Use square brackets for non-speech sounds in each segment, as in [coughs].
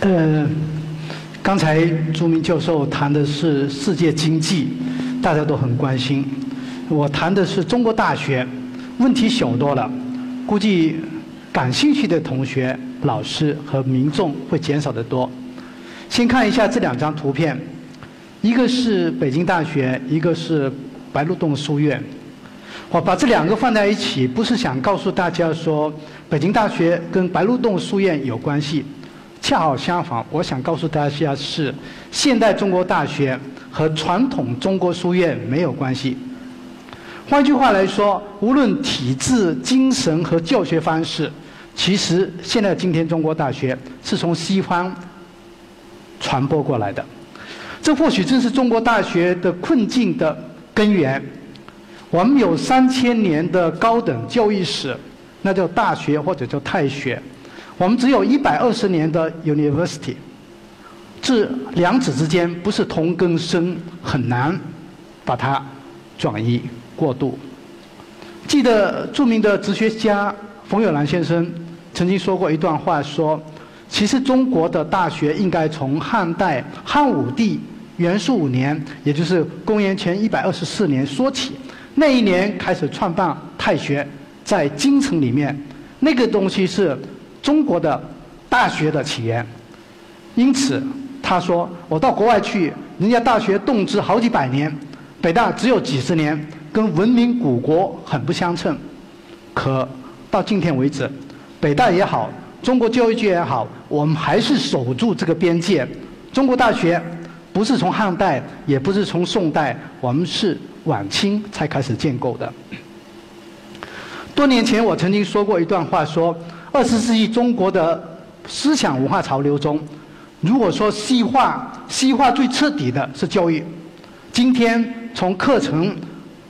呃，刚才朱明教授谈的是世界经济，大家都很关心。我谈的是中国大学，问题小多了，估计感兴趣的同学、老师和民众会减少得多。先看一下这两张图片，一个是北京大学，一个是白鹿洞书院。我把这两个放在一起，不是想告诉大家说北京大学跟白鹿洞书院有关系，恰好相反，我想告诉大家是现代中国大学和传统中国书院没有关系。换句话来说，无论体制、精神和教学方式，其实现在今天中国大学是从西方传播过来的。这或许正是中国大学的困境的根源。我们有三千年的高等教育史，那叫大学或者叫太学。我们只有一百二十年的 university，这两者之间不是同根生，很难把它转移。过渡。记得著名的哲学家冯友兰先生曾经说过一段话，说：“其实中国的大学应该从汉代汉武帝元肃五年，也就是公元前一百二十四年说起。那一年开始创办太学，在京城里面，那个东西是中国的大学的起源。因此，他说：我到国外去，人家大学动之好几百年，北大只有几十年。”跟文明古国很不相称，可到今天为止，北大也好，中国教育界也好，我们还是守住这个边界。中国大学不是从汉代，也不是从宋代，我们是晚清才开始建构的。多年前，我曾经说过一段话，说二十世纪中国的思想文化潮流中，如果说西化，西化最彻底的是教育。今天从课程。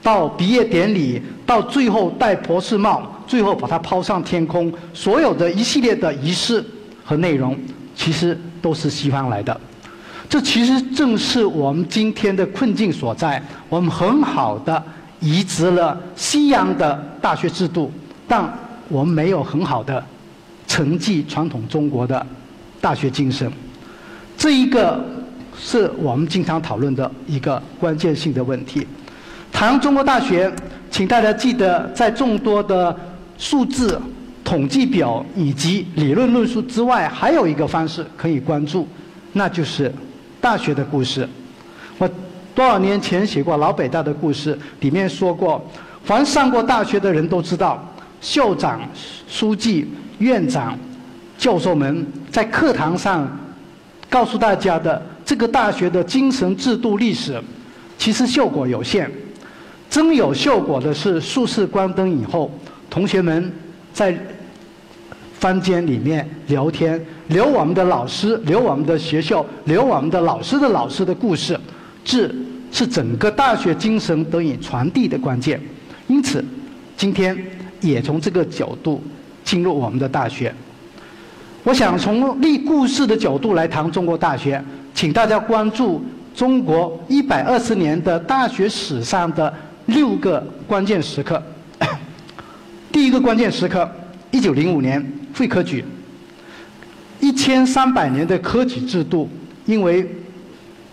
到毕业典礼，到最后戴博士帽，最后把它抛上天空，所有的一系列的仪式和内容，其实都是西方来的。这其实正是我们今天的困境所在。我们很好的移植了西洋的大学制度，但我们没有很好的承继传统中国的大学精神。这一个是我们经常讨论的一个关键性的问题。谈中国大学，请大家记得，在众多的数字、统计表以及理论论述之外，还有一个方式可以关注，那就是大学的故事。我多少年前写过老北大的故事，里面说过，凡上过大学的人都知道，校长、书记、院长、教授们在课堂上告诉大家的这个大学的精神制度历史，其实效果有限。真有效果的是，宿舍关灯以后，同学们在房间里面聊天，聊我们的老师，聊我们的学校，聊我们的老师的老师的故事，这是整个大学精神得以传递的关键。因此，今天也从这个角度进入我们的大学。我想从立故事的角度来谈中国大学，请大家关注中国一百二十年的大学史上的。六个关键时刻。[coughs] 第一个关键时刻，一九零五年废科举。一千三百年的科举制度，因为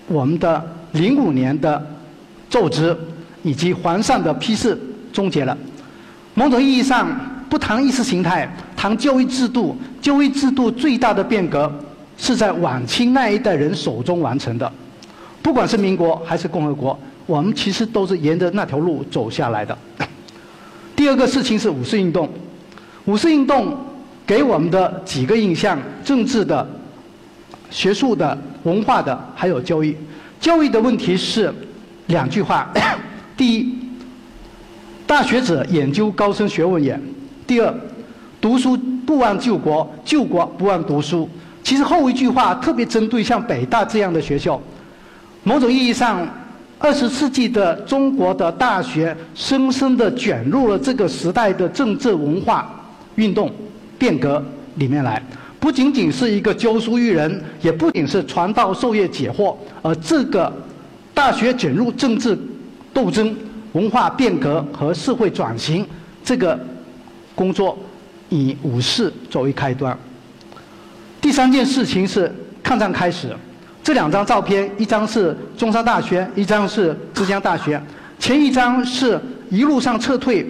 我们的零五年的奏折以及皇上的批示终结了。某种意义上，不谈意识形态，谈教育制度。教育制度最大的变革是在晚清那一代人手中完成的，不管是民国还是共和国。我们其实都是沿着那条路走下来的。第二个事情是五四运动，五四运动给我们的几个印象：政治的、学术的、文化的，还有教育。教育的问题是两句话：[coughs] 第一，大学者研究高深学问也；第二，读书不忘救国，救国不忘读书。其实后一句话特别针对像北大这样的学校，某种意义上。二十世纪的中国的大学，深深地卷入了这个时代的政治文化运动变革里面来。不仅仅是一个教书育人，也不仅是传道授业解惑，而这个大学卷入政治斗争、文化变革和社会转型这个工作，以五四作为开端。第三件事情是抗战开始，这两张照片，一张是中山大学，一张是浙江大学。前一张是一路上撤退，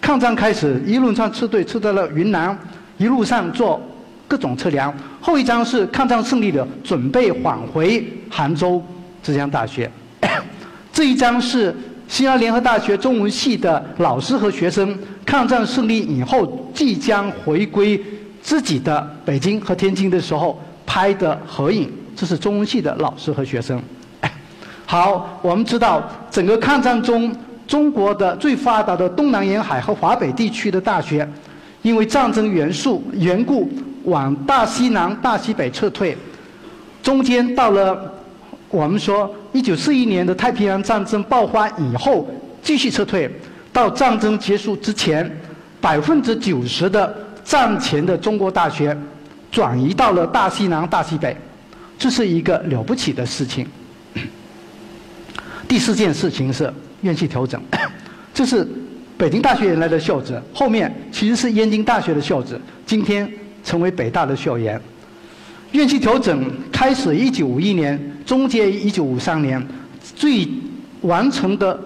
抗战开始一路上撤退，撤到了云南，一路上做各种测量。后一张是抗战胜利了，准备返回杭州浙江大学。[coughs] 这一张是西安联合大学中文系的老师和学生，抗战胜利以后即将回归自己的北京和天津的时候拍的合影。这是中文系的老师和学生。[laughs] 好，我们知道整个抗战中，中国的最发达的东南沿海和华北地区的大学，因为战争元素缘故，往大西南、大西北撤退。中间到了我们说一九四一年的太平洋战争爆发以后，继续撤退，到战争结束之前，百分之九十的战前的中国大学转移到了大西南、大西北，这是一个了不起的事情。第四件事情是院系调整，[coughs] 这是北京大学原来的校址，后面其实是燕京大学的校址，今天成为北大的校园。院系调整开始一九五一年，终结一九五三年，最完成的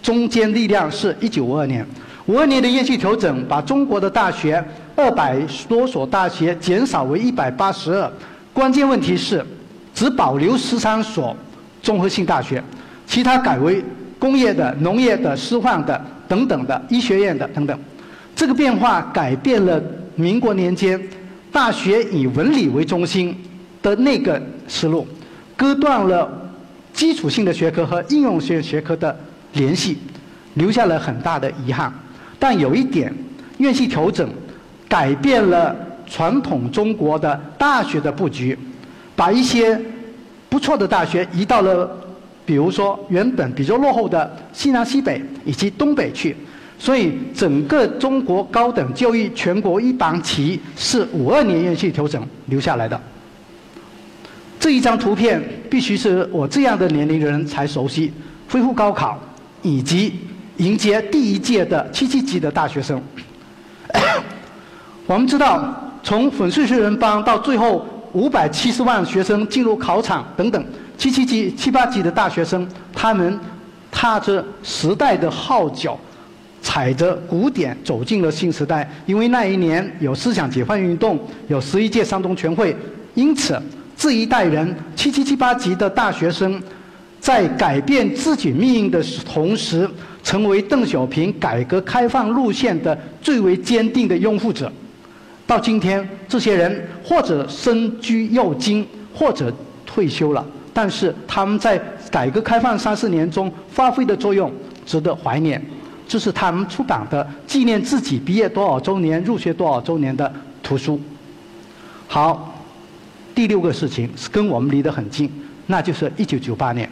中间力量是一九五二年。五二年的院系调整把中国的大学二百多所大学减少为一百八十二，关键问题是只保留十三所综合性大学。其他改为工业的、农业的、师范的等等的、医学院的等等，这个变化改变了民国年间大学以文理为中心的那个思路，割断了基础性的学科和应用性学科的联系，留下了很大的遗憾。但有一点，院系调整改变了传统中国的大学的布局，把一些不错的大学移到了。比如说，原本比较落后的西南、西北以及东北去，所以整个中国高等教育全国一般期是五二年院系调整留下来的。这一张图片必须是我这样的年龄人才熟悉，恢复高考以及迎接第一届的七七级的大学生。[coughs] 我们知道，从粉碎学人帮到最后五百七十万学生进入考场等等。七七级、七八级的大学生，他们踏着时代的号角，踩着鼓点走进了新时代。因为那一年有思想解放运动，有十一届三中全会，因此这一代人七七七八级的大学生，在改变自己命运的同时，成为邓小平改革开放路线的最为坚定的拥护者。到今天，这些人或者身居要京，或者退休了。但是他们在改革开放三四年中发挥的作用值得怀念，这是他们出版的纪念自己毕业多少周年、入学多少周年的图书。好，第六个事情是跟我们离得很近，那就是一九九八年。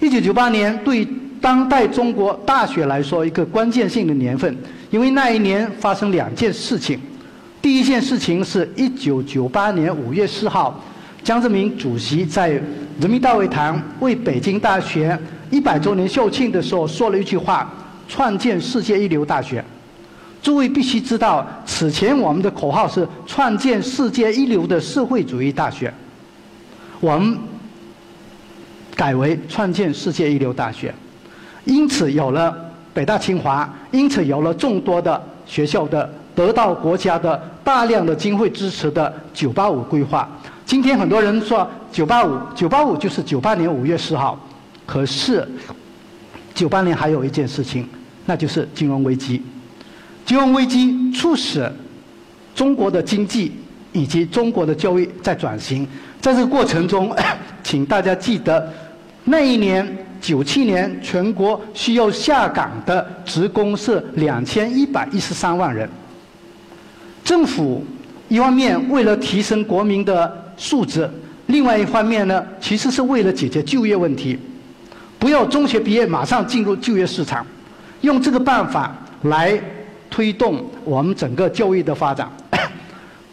一九九八年对当代中国大学来说一个关键性的年份，因为那一年发生两件事情。第一件事情是一九九八年五月四号。江泽民主席在人民大会堂为北京大学一百周年校庆的时候说了一句话：“创建世界一流大学。”诸位必须知道，此前我们的口号是“创建世界一流的社会主义大学”，我们改为“创建世界一流大学”，因此有了北大清华，因此有了众多的学校的得到国家的大量的经费支持的“九八五”规划。今天很多人说“九八五”，“九八五”就是九八年五月四号。可是，九八年还有一件事情，那就是金融危机。金融危机促使中国的经济以及中国的教育在转型。在这个过程中，[coughs] 请大家记得，那一年九七年，全国需要下岗的职工是两千一百一十三万人。政府一方面为了提升国民的素质，另外一方面呢，其实是为了解决就业问题，不要中学毕业马上进入就业市场，用这个办法来推动我们整个教育的发展。[coughs]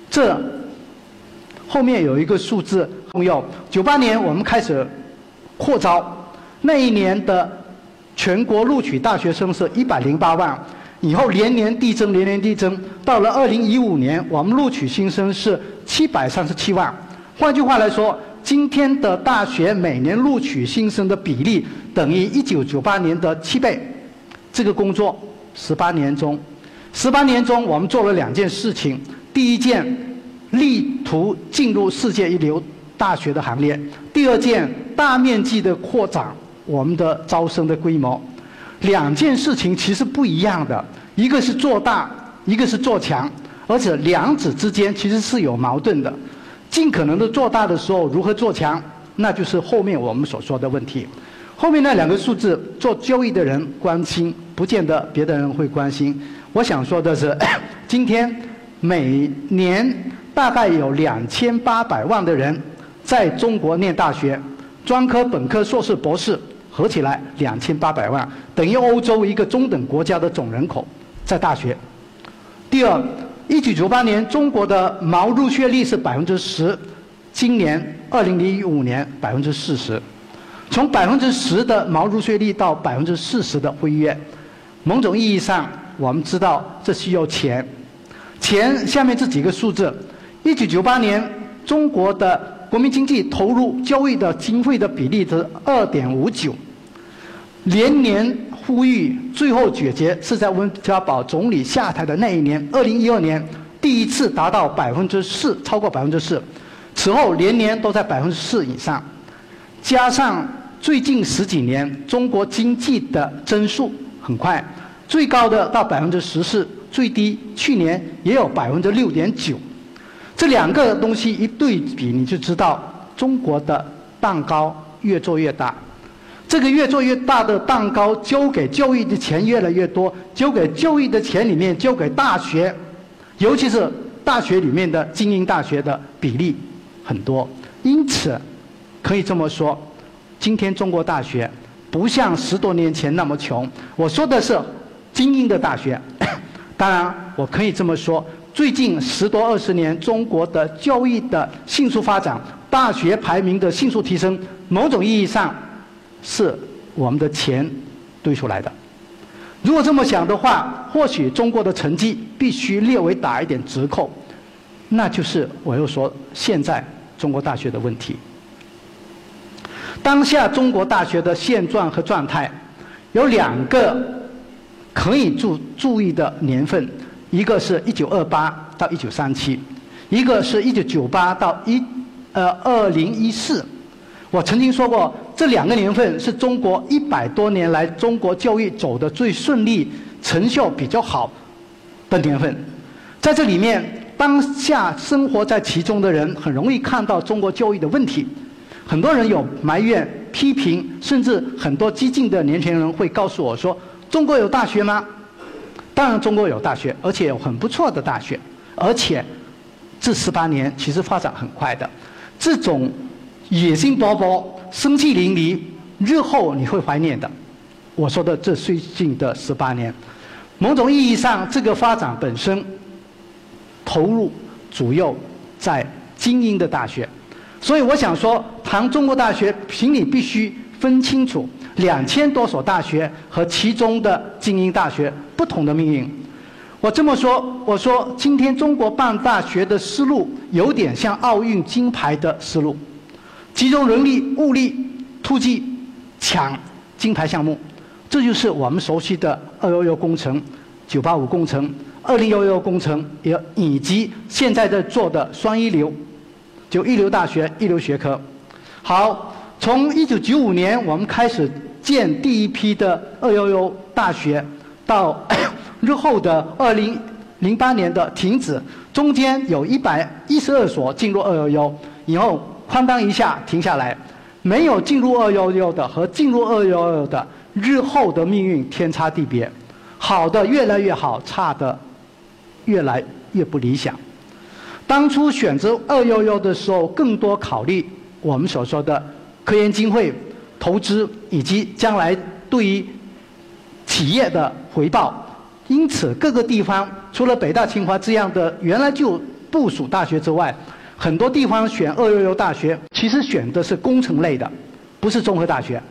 这后面有一个数字重要：九八年我们开始扩招，那一年的全国录取大学生是一百零八万，以后年年递增，年年递增，到了二零一五年，我们录取新生是七百三十七万。换句话来说，今天的大学每年录取新生的比例等于1998年的七倍。这个工作十八年中，十八年中我们做了两件事情：第一件，力图进入世界一流大学的行列；第二件，大面积的扩展我们的招生的规模。两件事情其实不一样的，一个是做大，一个是做强，而且两者之间其实是有矛盾的。尽可能的做大的时候，如何做强，那就是后面我们所说的问题。后面那两个数字，做交易的人关心，不见得别的人会关心。我想说的是，[coughs] 今天每年大概有两千八百万的人在中国念大学，专科、本科、硕士、博士合起来两千八百万，等于欧洲一个中等国家的总人口在大学。第二，一九九八年中国的毛入学率是百分之十，今年二零零五年百分之四十。从百分之十的毛入学率到百分之四十的飞跃，某种意义上，我们知道这需要钱。钱下面这几个数字：一九九八年中国的国民经济投入教育的经费的比例是二点五九，连年呼吁，最后解决是在温家宝总理下台的那一年，二零一二年第一次达到百分之四，超过百分之四，此后连年都在百分之四以上，加上。最近十几年，中国经济的增速很快，最高的到百分之十四，最低去年也有百分之六点九。这两个东西一对比，你就知道中国的蛋糕越做越大。这个越做越大的蛋糕，交给教育的钱越来越多，交给教育的钱里面，交给大学，尤其是大学里面的精英大学的比例很多。因此，可以这么说。今天中国大学不像十多年前那么穷。我说的是精英的大学。[coughs] 当然，我可以这么说：最近十多二十年，中国的教育的迅速发展，大学排名的迅速提升，某种意义上是我们的钱堆出来的。如果这么想的话，或许中国的成绩必须略微打一点折扣。那就是我又说现在中国大学的问题。当下中国大学的现状和状态，有两个可以注注意的年份，一个是一九二八到一九三七，一个是一九九八到一呃二零一四。我曾经说过，这两个年份是中国一百多年来中国教育走的最顺利、成效比较好的年份。在这里面，当下生活在其中的人很容易看到中国教育的问题。很多人有埋怨、批评，甚至很多激进的年轻人会告诉我说：“中国有大学吗？”当然，中国有大学，而且有很不错的大学，而且这十八年其实发展很快的。这种野心勃勃、生气淋漓，日后你会怀念的。我说的这最近的十八年，某种意义上，这个发展本身投入主要在精英的大学。所以我想说，谈中国大学，请你必须分清楚两千多所大学和其中的精英大学不同的命运。我这么说，我说今天中国办大学的思路有点像奥运金牌的思路，集中人力物力突击抢金牌项目，这就是我们熟悉的“二幺幺”工程、“九八五”工程、“二零幺幺”工程，也以及现在在做的“双一流”。就一流大学、一流学科。好，从一九九五年我们开始建第一批的二幺幺大学，到 [coughs] 日后的二零零八年的停止，中间有一百一十二所进入二幺幺，以后哐当一下停下来，没有进入二幺幺的和进入二幺幺的日后的命运天差地别，好的越来越好，差的越来越不理想。当初选择二幺幺的时候，更多考虑我们所说的科研经费、投资以及将来对于企业的回报。因此，各个地方除了北大、清华这样的原来就部署大学之外，很多地方选二幺幺大学，其实选的是工程类的，不是综合大学。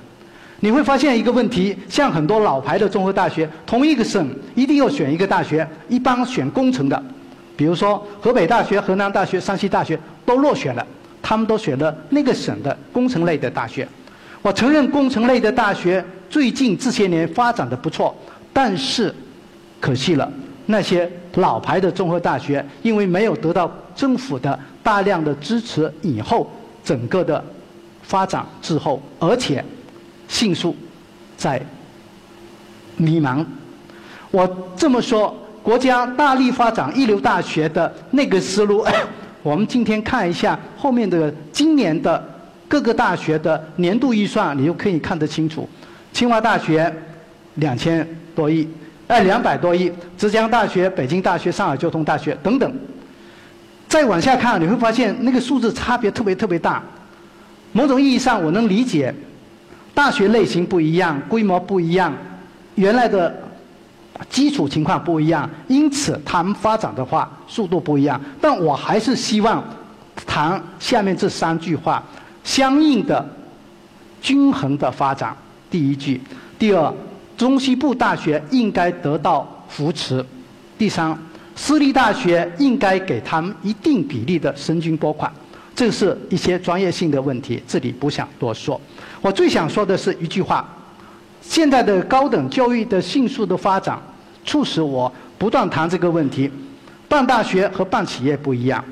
你会发现一个问题，像很多老牌的综合大学，同一个省一定要选一个大学，一般选工程的。比如说，河北大学、河南大学、山西大学都落选了，他们都选了那个省的工程类的大学。我承认工程类的大学最近这些年发展的不错，但是可惜了，那些老牌的综合大学因为没有得到政府的大量的支持，以后整个的发展滞后，而且迅速在迷茫。我这么说，国家大力发展一流大学的那个思路，我们今天看一下后面的今年的。各个大学的年度预算，你就可以看得清楚。清华大学两千多亿，哎，两百多亿；浙江大学、北京大学、上海交通大学等等。再往下看，你会发现那个数字差别特别特别大。某种意义上，我能理解，大学类型不一样，规模不一样，原来的基础情况不一样，因此他们发展的话速度不一样。但我还是希望谈下面这三句话。相应的均衡的发展，第一句；第二，中西部大学应该得到扶持；第三，私立大学应该给他们一定比例的生均拨款。这是一些专业性的问题，这里不想多说。我最想说的是一句话：现在的高等教育的迅速的发展，促使我不断谈这个问题。办大学和办企业不一样。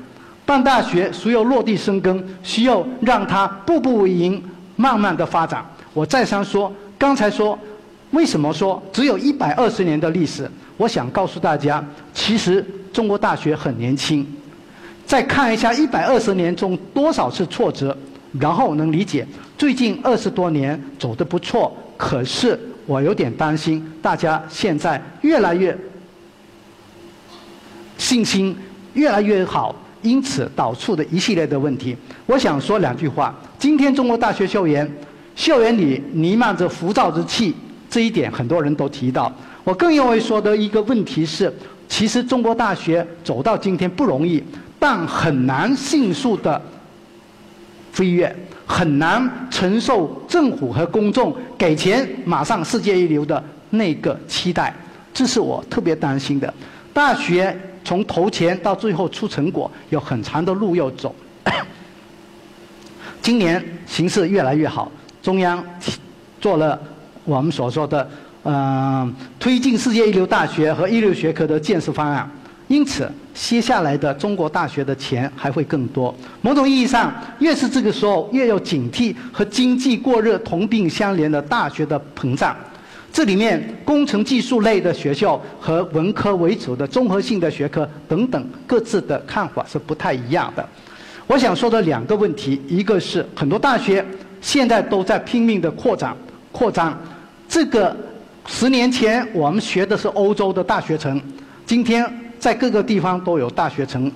办大学需要落地生根，需要让它步步为营，慢慢的发展。我再三说，刚才说，为什么说只有一百二十年的历史？我想告诉大家，其实中国大学很年轻。再看一下一百二十年中多少次挫折，然后能理解最近二十多年走得不错。可是我有点担心，大家现在越来越信心越来越好。因此导出的一系列的问题，我想说两句话。今天中国大学校园，校园里弥漫着浮躁之气，这一点很多人都提到。我更认为说的一个问题是，其实中国大学走到今天不容易，但很难迅速的飞跃，很难承受政府和公众给钱马上世界一流的那个期待，这是我特别担心的。大学。从投钱到最后出成果，有很长的路要走。[coughs] 今年形势越来越好，中央做了我们所说的嗯推进世界一流大学和一流学科的建设方案，因此接下来的中国大学的钱还会更多。某种意义上，越是这个时候，越要警惕和经济过热同病相怜的大学的膨胀。这里面工程技术类的学校和文科为主的综合性的学科等等各自的看法是不太一样的。我想说的两个问题，一个是很多大学现在都在拼命的扩展、扩张。这个十年前我们学的是欧洲的大学城，今天在各个地方都有大学城。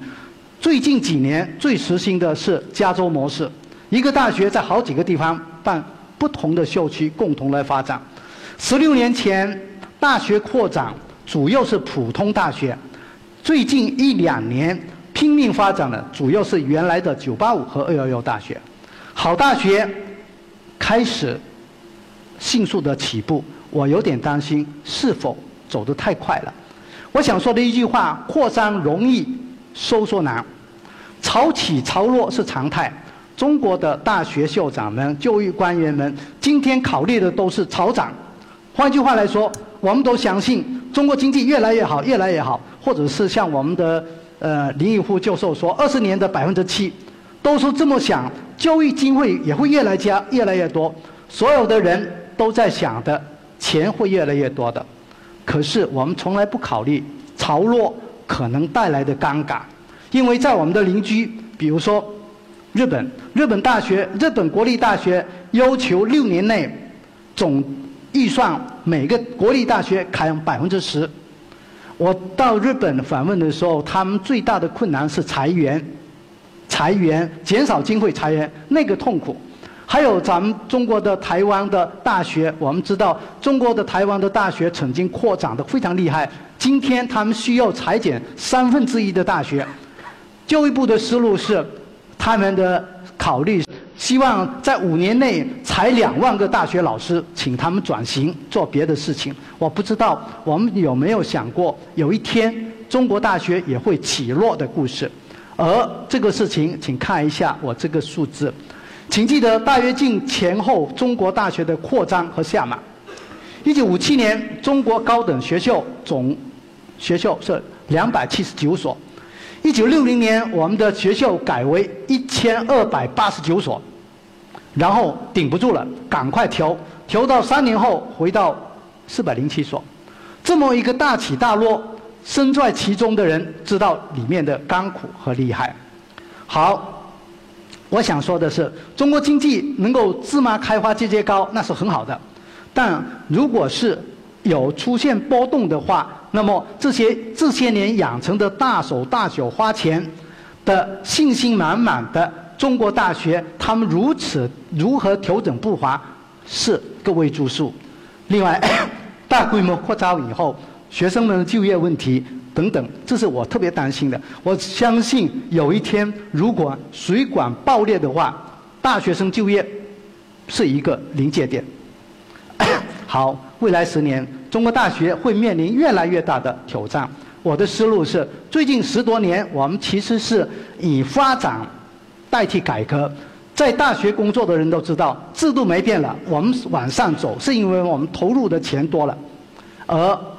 最近几年最实行的是加州模式，一个大学在好几个地方办不同的校区，共同来发展。十六年前，大学扩展主要是普通大学；最近一两年拼命发展的主要是原来的九八五和二幺幺大学。好大学开始迅速的起步，我有点担心是否走得太快了。我想说的一句话：扩张容易，收缩难。潮起潮落是常态。中国的大学校长们、教育官员们，今天考虑的都是潮涨。换句话来说，我们都相信中国经济越来越好，越来越好，或者是像我们的呃林毅夫教授说，二十年的百分之七，都是这么想，教育经费也会越来加越来越多，所有的人都在想的钱会越来越多的，可是我们从来不考虑潮落可能带来的尴尬，因为在我们的邻居，比如说日本，日本大学，日本国立大学要求六年内总。预算每个国立大学砍百分之十。我到日本访问的时候，他们最大的困难是裁员，裁员减少经费，裁员那个痛苦。还有咱们中国的台湾的大学，我们知道中国的台湾的大学曾经扩展的非常厉害，今天他们需要裁减三分之一的大学。教育部的思路是，他们的考虑。希望在五年内裁两万个大学老师，请他们转型做别的事情。我不知道我们有没有想过，有一天中国大学也会起落的故事。而这个事情，请看一下我这个数字，请记得大跃进前后中国大学的扩张和下马。一九五七年，中国高等学校总学校是两百七十九所，一九六零年我们的学校改为一千二百八十九所，然后顶不住了，赶快调，调到三年后回到四百零七所，这么一个大起大落。身在其中的人知道里面的甘苦和厉害。好，我想说的是，中国经济能够芝麻开花节节高，那是很好的。但如果是有出现波动的话，那么这些这些年养成的大手大脚花钱的信心满满的中国大学，他们如此如何调整步伐，是个未知数。另外，[coughs] 大规模扩招以后。学生们的就业问题等等，这是我特别担心的。我相信有一天，如果水管爆裂的话，大学生就业是一个临界点。[coughs] 好，未来十年，中国大学会面临越来越大的挑战。我的思路是，最近十多年，我们其实是以发展代替改革。在大学工作的人都知道，制度没变了，我们往上走，是因为我们投入的钱多了，而。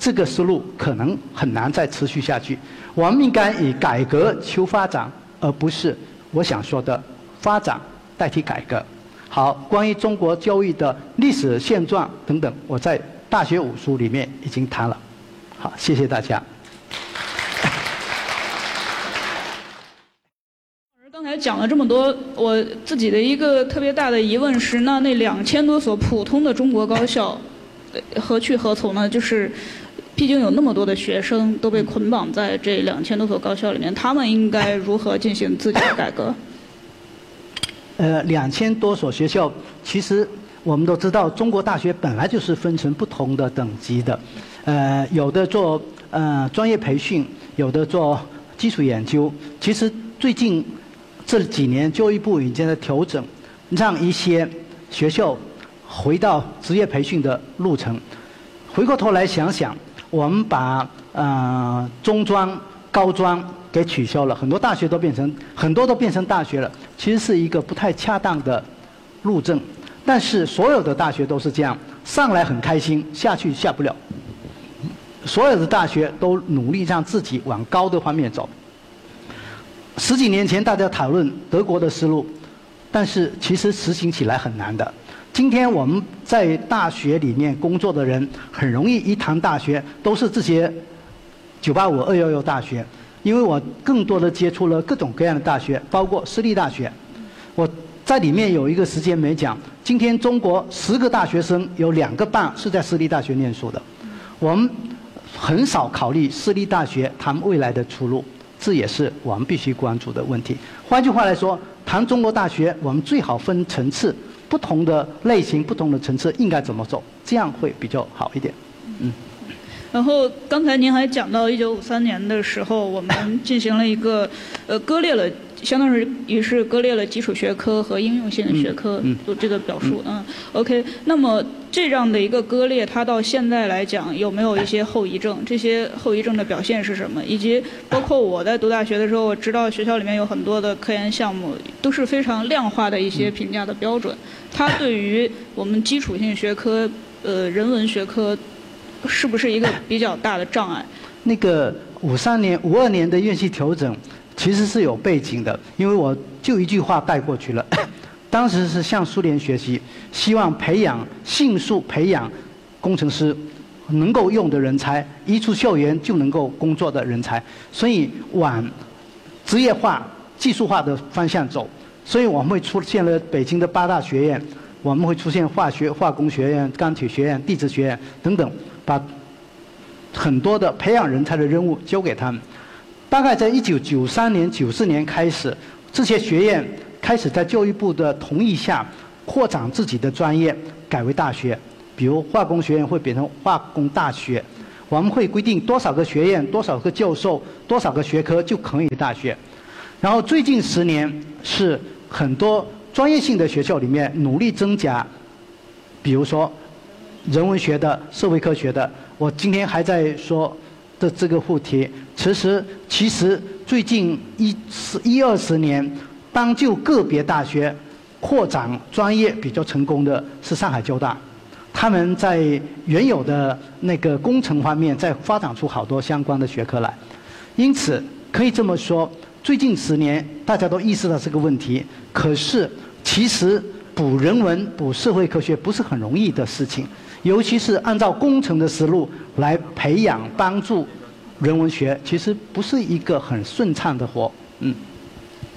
这个思路可能很难再持续下去。我们应该以改革求发展，而不是我想说的发展代替改革。好，关于中国教育的历史现状等等，我在《大学五书》里面已经谈了。好，谢谢大家。刚才讲了这么多，我自己的一个特别大的疑问是：那那两千多所普通的中国高校，何去何从呢？就是。毕竟有那么多的学生都被捆绑在这两千多所高校里面，他们应该如何进行自己的改革？呃，两千多所学校，其实我们都知道，中国大学本来就是分成不同的等级的，呃，有的做呃专业培训，有的做基础研究。其实最近这几年，教育部已经在调整，让一些学校回到职业培训的路程。回过头来想想。我们把呃中专、高专给取消了，很多大学都变成很多都变成大学了，其实是一个不太恰当的路证。但是所有的大学都是这样，上来很开心，下去下不了。所有的大学都努力让自己往高的方面走。十几年前大家讨论德国的思路，但是其实实行起来很难的。今天我们在大学里面工作的人，很容易一谈大学都是这些985、211大学，因为我更多的接触了各种各样的大学，包括私立大学。我在里面有一个时间没讲，今天中国十个大学生有两个半是在私立大学念书的，我们很少考虑私立大学他们未来的出路，这也是我们必须关注的问题。换句话来说，谈中国大学，我们最好分层次。不同的类型、不同的层次应该怎么走，这样会比较好一点。嗯。然后刚才您还讲到，一九五三年的时候，我们进行了一个呃割裂了。相当于也是割裂了基础学科和应用性的学科，就这个表述。嗯，OK。那么这样的一个割裂，它到现在来讲有没有一些后遗症？这些后遗症的表现是什么？以及包括我在读大学的时候，我知道学校里面有很多的科研项目都是非常量化的一些评价的标准，它对于我们基础性学科，呃，人文学科，是不是一个比较大的障碍？那个五三年、五二年的院系调整。其实是有背景的，因为我就一句话带过去了。[coughs] 当时是向苏联学习，希望培养迅速培养工程师能够用的人才，一出校园就能够工作的人才，所以往职业化、技术化的方向走。所以我们会出现了北京的八大学院，我们会出现化学、化工学院、钢铁学院、地质学院等等，把很多的培养人才的任务交给他们。大概在一九九三年、九四年开始，这些学院开始在教育部的同意下扩展自己的专业，改为大学。比如化工学院会变成化工大学，我们会规定多少个学院、多少个教授、多少个学科就可以大学。然后最近十年是很多专业性的学校里面努力增加，比如说人文学的、社会科学的。我今天还在说。的这个话题，其实其实最近一十一二十年，当就个别大学扩展专业比较成功的是上海交大，他们在原有的那个工程方面在发展出好多相关的学科来，因此可以这么说，最近十年大家都意识到这个问题，可是其实补人文、补社会科学不是很容易的事情。尤其是按照工程的思路来培养、帮助人文学，其实不是一个很顺畅的活，嗯。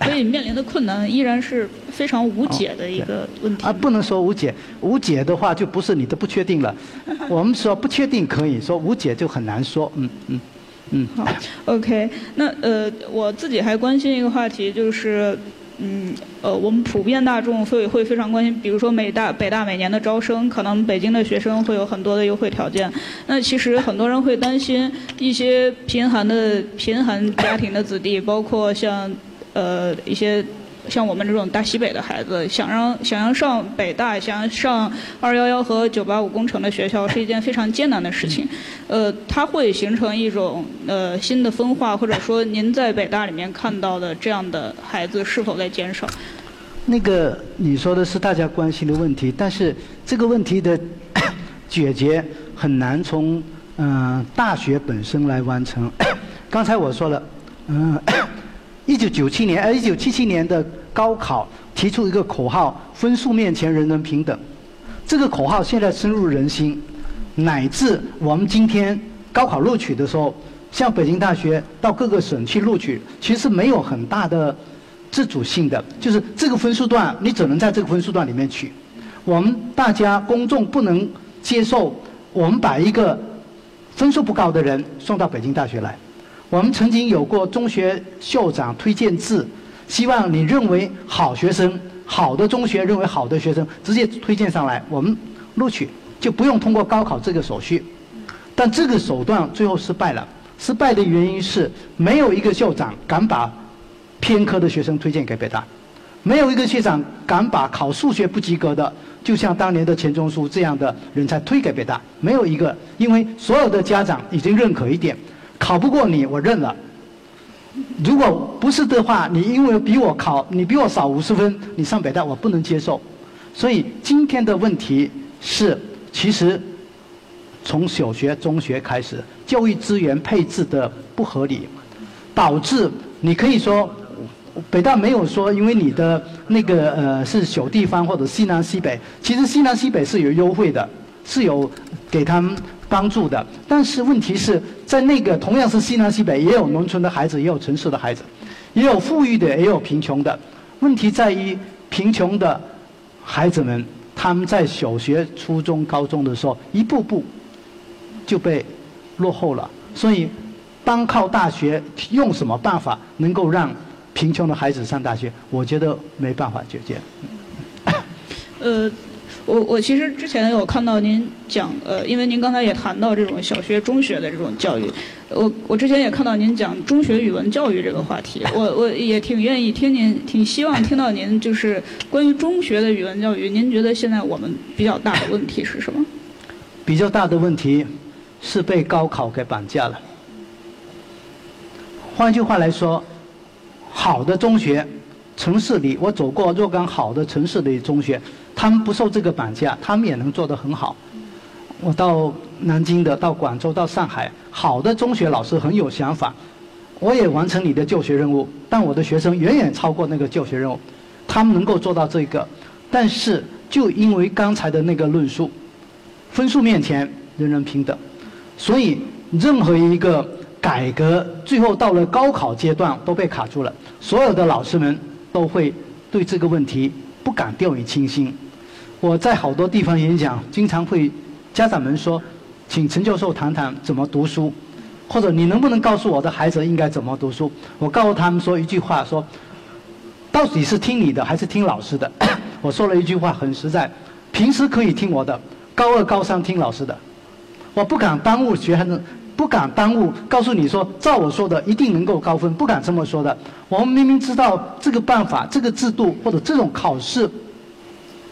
所以面临的困难依然是非常无解的一个问题。啊，不能说无解，无解的话就不是你的不确定了。[laughs] 我们说不确定可以说无解就很难说，嗯嗯嗯。好，OK，那呃，我自己还关心一个话题就是。嗯，呃，我们普遍大众会会非常关心，比如说美大、北大每年的招生，可能北京的学生会有很多的优惠条件。那其实很多人会担心一些贫寒的贫寒家庭的子弟，包括像呃一些。像我们这种大西北的孩子，想让想要上北大，想要上二幺幺和九八五工程的学校，是一件非常艰难的事情。呃，它会形成一种呃新的分化，或者说您在北大里面看到的这样的孩子是否在减少？那个你说的是大家关心的问题，但是这个问题的 [coughs] 解决很难从嗯大学本身来完成。[coughs] 刚才我说了，嗯。一九九七年，呃，一九七七年的高考提出一个口号：分数面前人人平等。这个口号现在深入人心，乃至我们今天高考录取的时候，像北京大学到各个省去录取，其实没有很大的自主性的，就是这个分数段你只能在这个分数段里面取。我们大家公众不能接受，我们把一个分数不高的人送到北京大学来。我们曾经有过中学校长推荐制，希望你认为好学生、好的中学认为好的学生直接推荐上来，我们录取就不用通过高考这个手续。但这个手段最后失败了，失败的原因是没有一个校长敢把偏科的学生推荐给北大，没有一个校长敢把考数学不及格的，就像当年的钱钟书这样的人才推给北大，没有一个，因为所有的家长已经认可一点。考不过你，我认了。如果不是的话，你因为比我考，你比我少五十分，你上北大我不能接受。所以今天的问题是，其实从小学、中学开始，教育资源配置的不合理，导致你可以说北大没有说，因为你的那个呃是小地方或者西南西北，其实西南西北是有优惠的，是有给他们。帮助的，但是问题是在那个同样是西南西北，也有农村的孩子，也有城市的孩子，也有富裕的，也有贫穷的。问题在于贫穷的孩子们，他们在小学、初中、高中的时候，一步步就被落后了。所以，单靠大学用什么办法能够让贫穷的孩子上大学？我觉得没办法解决。呃。我我其实之前有看到您讲，呃，因为您刚才也谈到这种小学、中学的这种教育，我我之前也看到您讲中学语文教育这个话题，我我也挺愿意听您，挺希望听到您就是关于中学的语文教育，您觉得现在我们比较大的问题是什么？比较大的问题是被高考给绑架了。换句话来说，好的中学，城市里我走过若干好的城市里中学。他们不受这个绑架，他们也能做得很好。我到南京的，到广州，到上海，好的中学老师很有想法。我也完成你的教学任务，但我的学生远远超过那个教学任务。他们能够做到这个，但是就因为刚才的那个论述，分数面前人人平等，所以任何一个改革最后到了高考阶段都被卡住了。所有的老师们都会对这个问题不敢掉以轻心。我在好多地方演讲，经常会家长们说，请陈教授谈谈怎么读书，或者你能不能告诉我的孩子应该怎么读书？我告诉他们说一句话，说到底是听你的还是听老师的？[laughs] 我说了一句话很实在，平时可以听我的，高二高三听老师的。我不敢耽误学生，不敢耽误告诉你说，照我说的一定能够高分，不敢这么说的。我们明明知道这个办法、这个制度或者这种考试。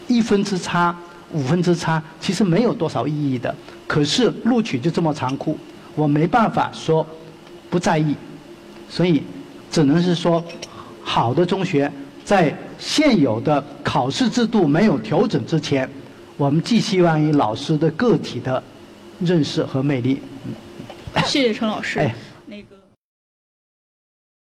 一分之差，五分之差，其实没有多少意义的。可是录取就这么残酷，我没办法说不在意。所以，只能是说，好的中学在现有的考试制度没有调整之前，我们寄希望于老师的个体的认识和魅力。谢谢陈老师。哎